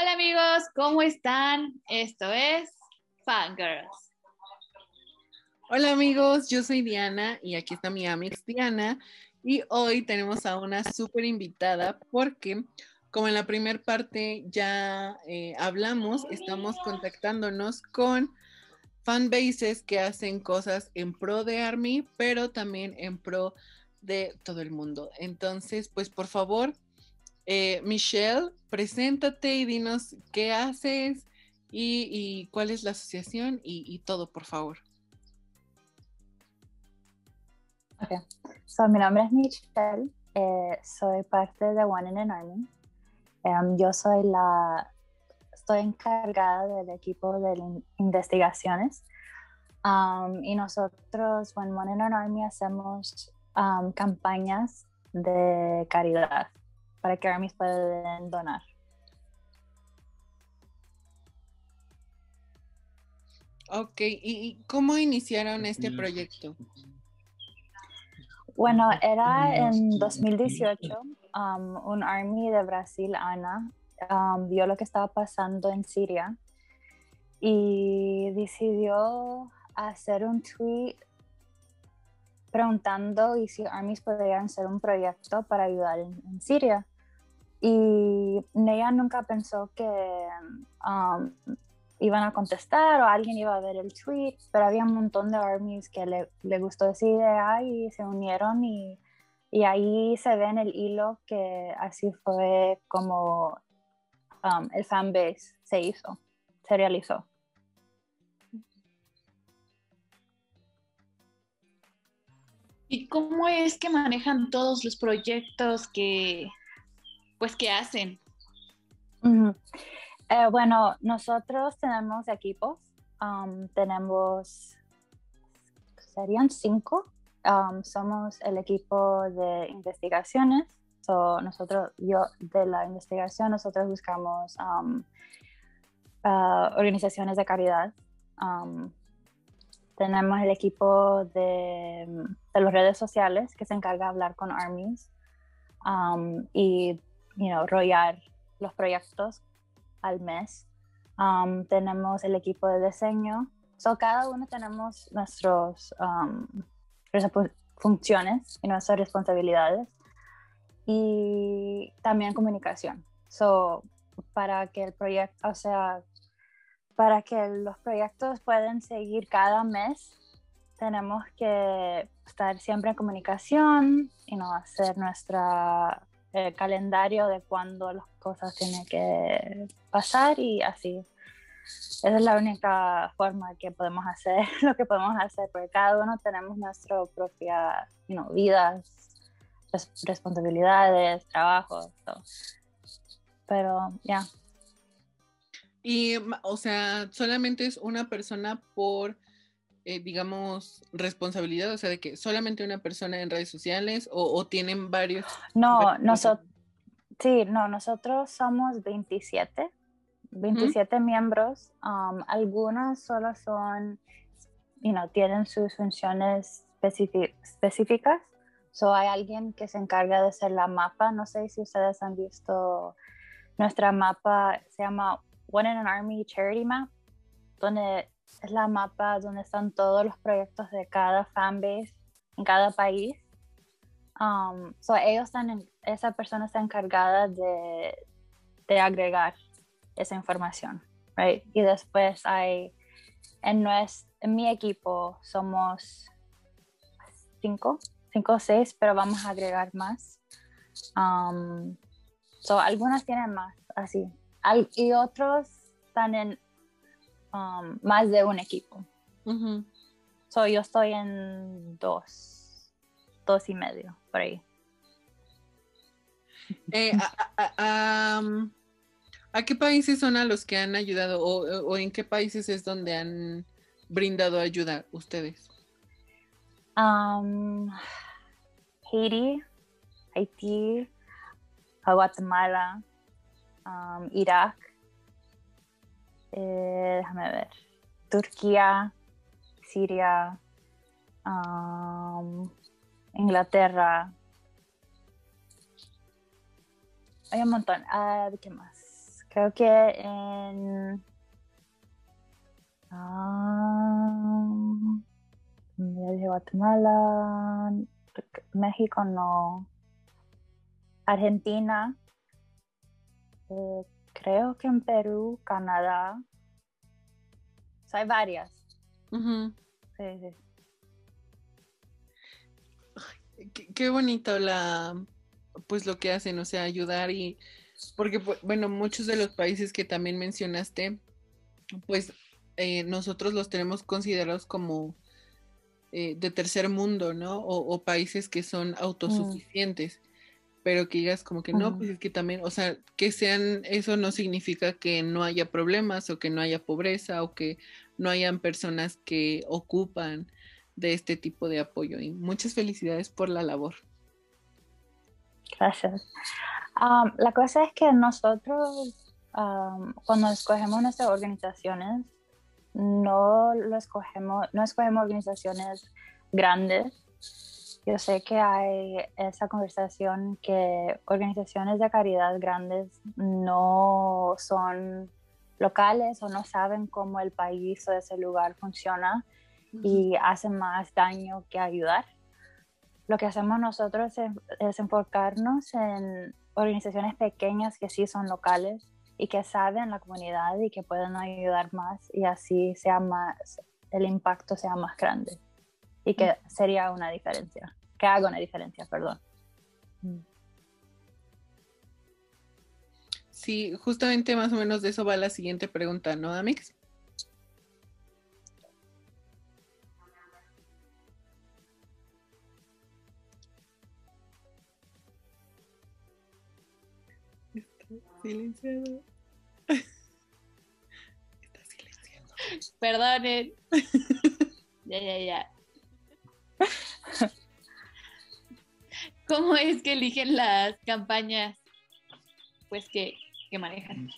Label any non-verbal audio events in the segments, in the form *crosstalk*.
Hola amigos, ¿cómo están? Esto es Fangirls. Hola amigos, yo soy Diana y aquí está mi amiga Diana y hoy tenemos a una súper invitada porque como en la primera parte ya eh, hablamos, estamos contactándonos con fanbases que hacen cosas en pro de Army, pero también en pro de todo el mundo. Entonces, pues por favor, eh, Michelle, preséntate y dinos qué haces y, cuál es la asociación y, todo, por favor. Ok, so, mi nombre es Michelle, eh, soy parte de One in an Army. Em, yo soy la, estoy encargada del equipo de investigaciones um, y nosotros, en One in an Army, hacemos campañas de caridad para que armies puedan donar. Ok, ¿y cómo iniciaron este proyecto? Bueno, era en 2018, um, un army de Brasil, Ana, um, vio lo que estaba pasando en Siria y decidió hacer un tweet preguntando y si armies podrían hacer un proyecto para ayudar en, Siria. Y ella nunca pensó que um, iban a contestar o alguien iba a ver el tweet, pero había un montón de armies que le, le gustó esa idea y se unieron y, y, ahí se ve en el hilo que así fue como um, el fanbase se hizo, se realizó. ¿Y cómo es que manejan todos los proyectos que, pues, que hacen? Eh, bueno, nosotros tenemos equipos, um, tenemos, serían cinco. Um, somos el equipo de investigaciones. So, nosotros, yo de la investigación, nosotros buscamos um, uh, organizaciones de caridad tenemos el equipo de, de las redes sociales que se encarga de hablar con armies y you know, rollar los proyectos al mes. Um, tenemos el equipo de diseño. So, cada uno tenemos nuestras um, funciones y nuestras responsabilidades. Y también comunicación. So, para que el proyecto, o sea, para que los proyectos puedan seguir cada mes, tenemos que estar siempre en comunicación y no hacer nuestro eh, calendario de cuándo las cosas tienen que pasar y así. Esa es la única forma que podemos hacer *laughs* lo que podemos hacer, porque cada uno tenemos nuestra propia vidas, responsabilidades, trabajo, Pero ya. Y, o sea, solamente es una persona por, eh, digamos, responsabilidad, o sea, de que solamente una persona en redes sociales o, tienen varios. No, nosotros, sí, no, nosotros somos 27, 27 miembros. Um, algunas solo son, you know, tienen sus funciones específicas. So, hay alguien que se encarga de hacer la mapa. No sé si ustedes han visto nuestra mapa, se llama One in an Army Charity Map, donde es la mapa donde están todos los proyectos de cada fanbase en cada país. Um, so ellos están en, esa persona está encargada de, de agregar esa información, right? Y después hay, en, en mi equipo somos cinco, cinco o seis, pero vamos a agregar más. Um, algunas tienen más, así y otros están en um, más de un equipo. yo estoy en dos, dos y medio, por ahí. Eh, a, qué países son a los que han ayudado o, en qué países es donde han brindado ayuda ustedes? Um, Haiti, Haití, Guatemala, um, Irak, eh, déjame ver, Turquía, Siria, um, Inglaterra. Hay un montón. Uh, ¿Qué más? creo que en um, Guatemala, México no, Argentina, eh, creo que en Perú, Canadá, hay varias. Sí, sí. qué, bonito la, pues lo que hacen, o sea, ayudar y, porque, bueno, muchos de los países que también mencionaste, pues eh, nosotros los tenemos considerados como eh, de tercer mundo, ¿no? O, países que son mm. Pero que digas como que no, pues es que también, o sea, que sean, eso no significa que no haya problemas o que no haya pobreza o que no hayan personas que ocupan de este tipo de apoyo. Y muchas felicidades por la labor. Gracias. la cosa es que nosotros, cuando escogemos nuestras organizaciones, no lo escogemos, no escogemos organizaciones grandes. Yo sé que hay esa conversación que organizaciones de caridad grandes no son locales o no saben cómo el país o ese lugar funciona y hacen más daño que ayudar. Lo que hacemos nosotros es, enfocarnos en organizaciones pequeñas que sí son locales y que saben la comunidad y que pueden ayudar más y así sea más, el impacto sea más grande y que sería una diferencia, que haga una diferencia, perdón. Sí, justamente más o menos de eso va la siguiente pregunta, ¿no, Amix? silenciado. *laughs* Está silenciado. Perdonen. *laughs* ya, ya, ya. ¿Cómo es que eligen las campañas pues que, manejan?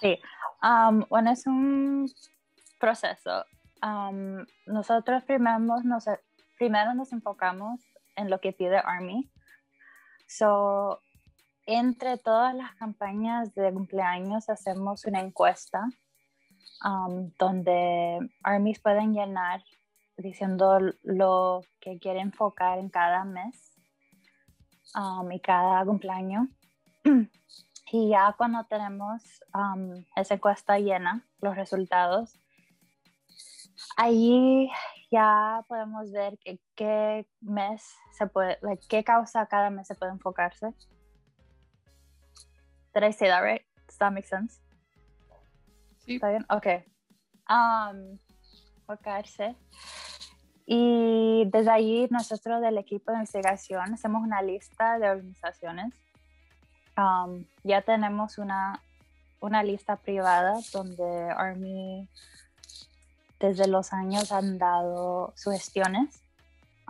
Sí, um, bueno, es un proceso. Um, nosotros primero nos, primero nos enfocamos en lo que pide Army. So, entre todas las campañas de cumpleaños hacemos una encuesta um, donde armies pueden llenar diciendo lo que quieren enfocar en cada mes um, y cada cumpleaños. *clears throat* y ya cuando tenemos um, esa encuesta llena, los resultados, ahí ya podemos ver qué mes se puede, qué causa cada mes se puede enfocarse Did I say that right? Does that make sense? Sí. ¿Está bien? Ok. Um, enfocarse. Y desde allí nosotros del equipo de investigación hacemos una lista de organizaciones. Um, ya tenemos una, una lista privada donde Army desde los años han dado sugestiones.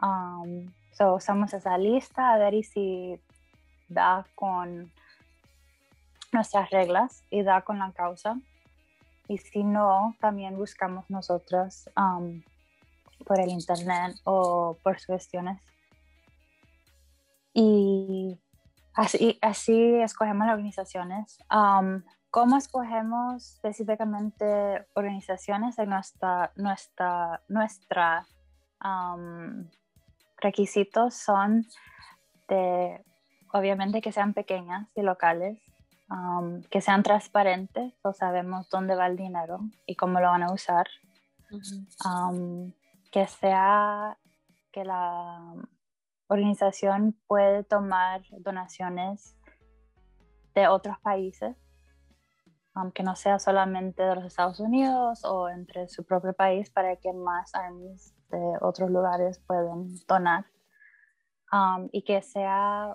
Um, so usamos esa lista a ver si da con nuestras reglas y da con la causa. Y si no, también buscamos nosotros um, por el internet o por sugestiones. Y así, así escogemos las organizaciones. Um, ¿Cómo escogemos específicamente organizaciones? En nuestra, nuestra, nuestra um, requisitos son de, obviamente, que sean pequeñas y locales, que sean transparentes, o sabemos dónde va el dinero y cómo lo van a usar. Que sea que la organización puede tomar donaciones de otros países, aunque no sea solamente de los Estados Unidos o entre su propio país, para que más armies de otros lugares puedan donar. y que sea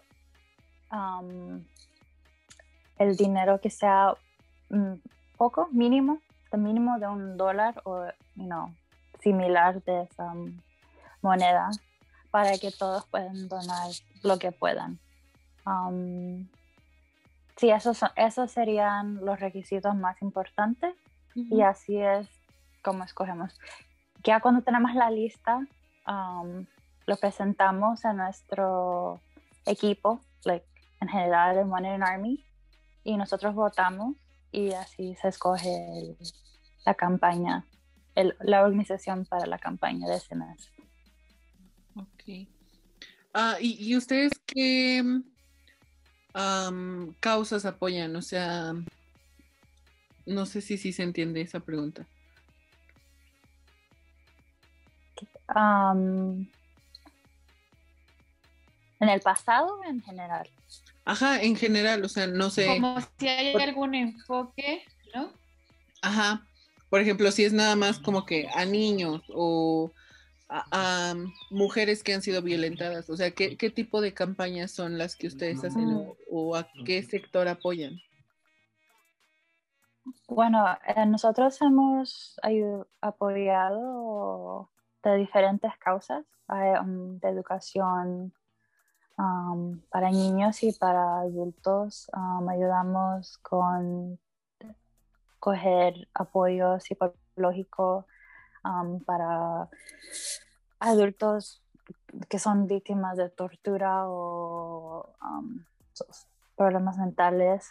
el dinero que sea mm, poco, mínimo, el mínimo de un dólar o no similar de esa moneda para que todos puedan donar lo que puedan. Um, sí, esos, son, esos serían los requisitos más importantes y así es como escogemos. Ya cuando tenemos la lista, um, lo presentamos a nuestro equipo, like, en general de Money Army, y nosotros votamos y así se escoge la campaña, la organización para la campaña de ese mes. Ok. Ah, ¿y, ustedes qué causas apoyan? O sea, no sé si sí se entiende esa pregunta. ¿En el pasado o en general? Ajá, en general, o sea, no sé. Como si hay algún enfoque, ¿no? Ajá. Por ejemplo, si es nada más como que a niños o a, mujeres que han sido violentadas, o sea, ¿qué, tipo de campañas son las que ustedes hacen o, a qué sector apoyan? Bueno, eh, nosotros hemos apoyado de diferentes causas, eh, um, de educación um, para niños y para adultos. Um, ayudamos con coger apoyo psicológico para adultos que son víctimas de tortura o problemas mentales.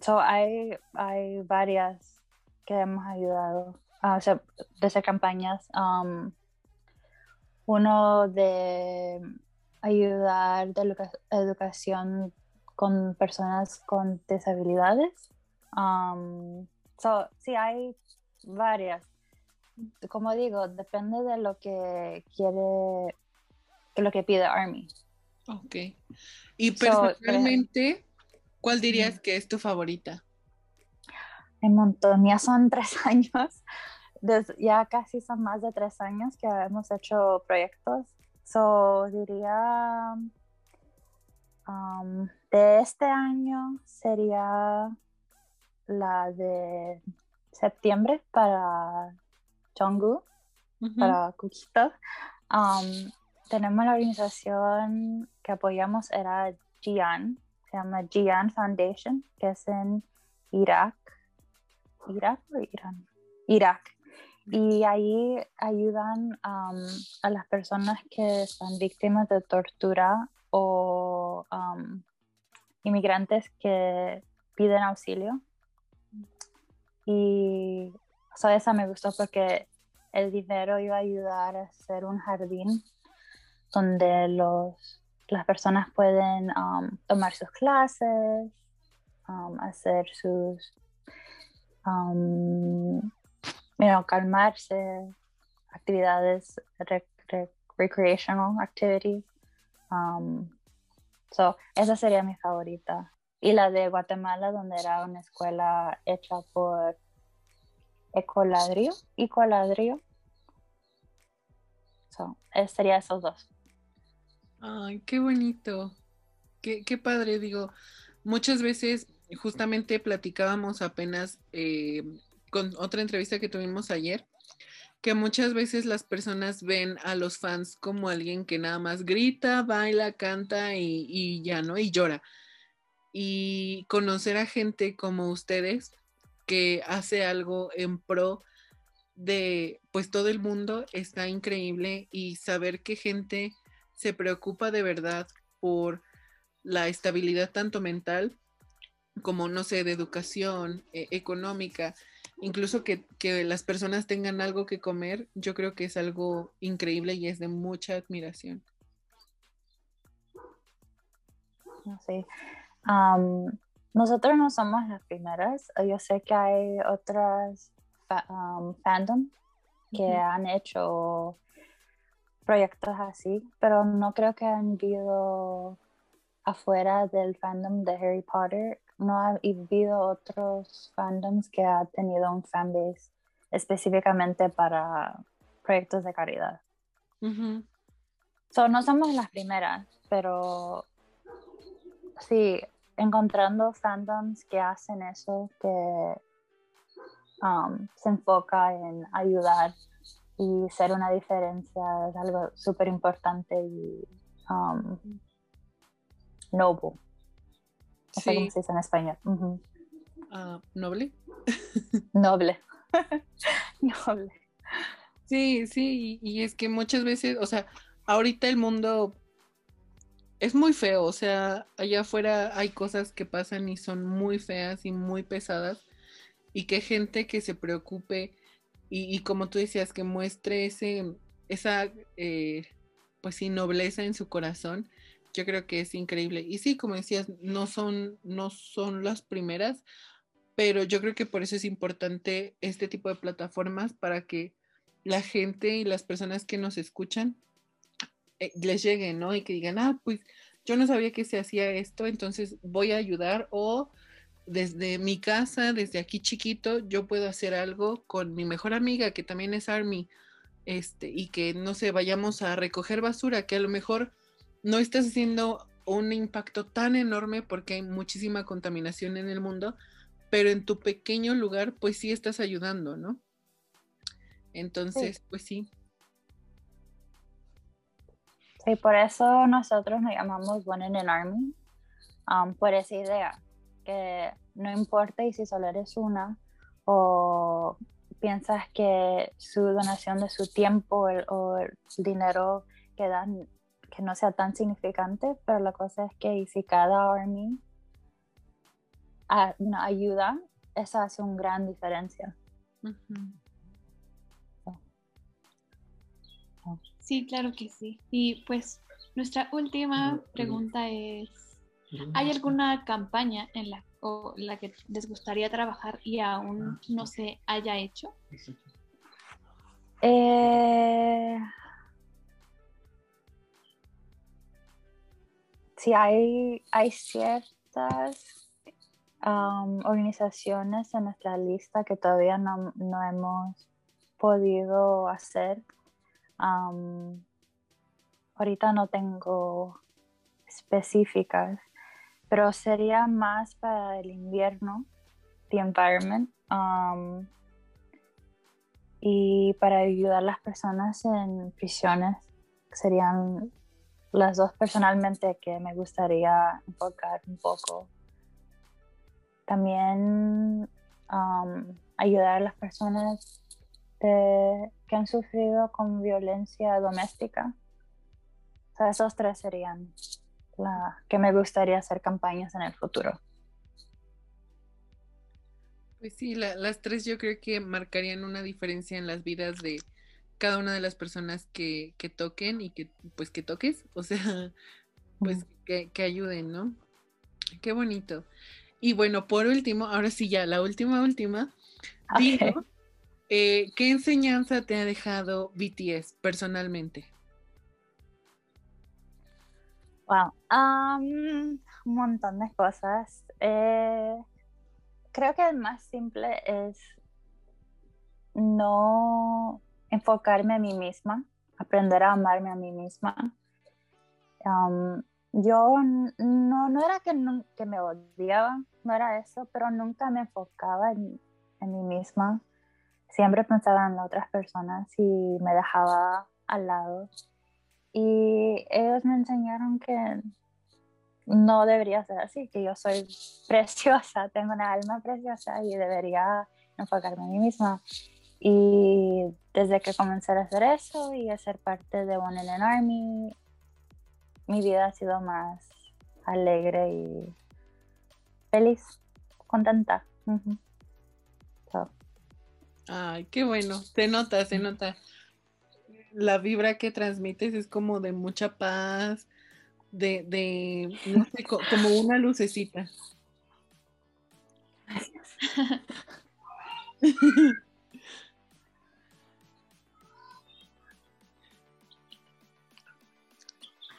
so hay, hay varias que hemos ayudado uh, o sea, desde campañas. Um, uno de ayudar de educación con personas con disabilidades. Um, so, sí, hay varias. Como digo, depende de lo que quiere, de lo que pide Army. Ok. Y personalmente, ¿cuál dirías que es tu favorita? Un montón, ya son *laughs* tres años ya casi son más de tres años que hemos hecho proyectos. So, diría um, de este año sería la de septiembre para Chonggu, para Kukito. Um, tenemos la organización que apoyamos, era Jian, se llama Jian Foundation, que es en Irak. ¿Irak o Irán? Irak y ahí ayudan a las personas que están víctimas de tortura o inmigrantes que piden auxilio. Y so, esa me gustó porque el dinero iba a ayudar a hacer un jardín donde los, las personas pueden tomar sus clases, hacer sus calmarse, actividades recreational activities. Um, so, esa sería mi favorita. Y la de Guatemala, donde era una escuela hecha por Ecoladrio. Ecoladrio. So, sería esos dos. Ay, qué bonito. Qué, qué padre, digo. Muchas veces, justamente platicábamos apenas eh, con otra entrevista que tuvimos ayer, que muchas veces las personas ven a los fans como alguien que nada más grita, baila, canta y, ya, ¿no? Y llora. Y conocer a gente como ustedes que hace algo en pro de pues todo el mundo está increíble y saber que gente se preocupa de verdad por la estabilidad tanto mental como no sé de educación e, económica incluso que, las personas tengan algo que comer, yo creo que es algo increíble y es de mucha admiración. Sí. nosotros no somos las primeras. Yo sé que hay otras fandom que han hecho proyectos así, pero no creo que han vivido afuera del fandom de Harry Potter no ha habido otros fandoms que ha tenido un fanbase específicamente para proyectos de caridad. no somos las primeras, pero sí, encontrando fandoms que hacen eso, que um, se enfoca en ayudar y ser una diferencia es algo súper importante y um, noble sí. se dice en español. Ah, ¿Noble? *laughs* Noble. *laughs* Noble. Sí, sí, y, es que muchas veces, o sea, ahorita el mundo es muy feo, o sea, allá afuera hay cosas que pasan y son muy feas y muy pesadas y que gente que se preocupe y, como tú decías, que muestre ese, esa, eh, pues sí, nobleza en su corazón, yo creo que es increíble. Y sí, como decías, no son, no son las primeras, pero yo creo que por eso es importante este tipo de plataformas para que la gente y las personas que nos escuchan eh, les lleguen, ¿no? Y que digan, ah, pues yo no sabía que se hacía esto, entonces voy a ayudar o desde mi casa, desde aquí chiquito, yo puedo hacer algo con mi mejor amiga, que también es Army, este, y que, no sé, vayamos a recoger basura, que a lo mejor no estás haciendo un impacto tan enorme porque hay muchísima contaminación en el mundo, pero en tu pequeño lugar, pues sí estás ayudando, ¿no? Entonces, pues sí. Sí, por eso nosotros nos llamamos One in an Army, um, por esa idea, que no importa y si solo eres una o piensas que su donación de su tiempo o el dinero que dan que no sea tan significante, pero la cosa es que si cada army ayuda, eso hace una gran diferencia. Sí, claro que sí. Y pues nuestra última pregunta es, ¿hay alguna campaña en la, la que les gustaría trabajar y aún no se haya hecho? Eh, sí, hay, hay ciertas organizaciones en nuestra lista que todavía no, no hemos podido hacer ahorita no tengo específicas, pero sería más para el invierno, the environment, y para ayudar a las personas en prisiones. Serían las dos personalmente que me gustaría enfocar un poco. También ayudar a las personas que han sufrido con violencia doméstica. O sea, esos tres serían la que me gustaría hacer campañas en el futuro. Pues sí, las tres yo creo que marcarían una diferencia en las vidas de cada una de las personas que, que toquen y que pues que toques, o sea, *laughs* pues que, que, ayuden, ¿no? Qué bonito. Y bueno, por último, ahora sí ya, la última, última, digo eh, ¿Qué enseñanza te ha dejado BTS personalmente? Wow, un montón de cosas. Eh, creo que el más simple es no enfocarme a mí misma, aprender a amarme a mí misma. yo no, no era que, que, me odiaba, no era eso, pero nunca me enfocaba en, en mí misma siempre pensaba en otras personas y me dejaba al lado. Y ellos me enseñaron que no debería ser así, que yo soy *laughs* preciosa, tengo una alma preciosa y debería enfocarme en mí misma. Y desde que comencé a hacer eso y a ser parte de One an Army, mi vida ha sido más alegre y feliz, contenta. Ay, qué bueno. Se nota, se nota. La vibra que transmites es como de mucha paz, de, de no sé, como una lucecita. Gracias. *laughs*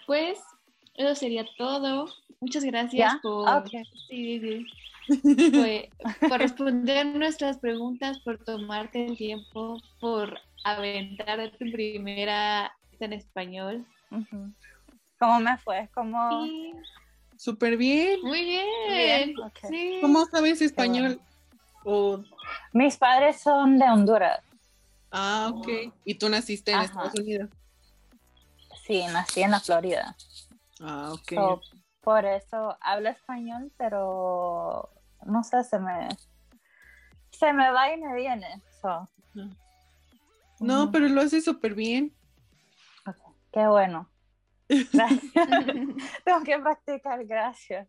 Pues eso sería todo. Muchas gracias por. Sí, sí *laughs* por responder nuestras preguntas, por tomarte el tiempo, por aventar tu primera en español. ¿Cómo me fue? ¿Cómo... Súper bien. Muy bien. ¿Cómo sabes español? Mis padres son de Honduras. Ah, ok. ¿Y tú naciste en Estados Unidos? Sí, nací en la Florida. Ah, ok. por eso hablo español, pero no sé, se me, se me va y me viene. No, pero lo hace súper bien. qué bueno. *laughs* *laughs* Tengo que practicar, gracias.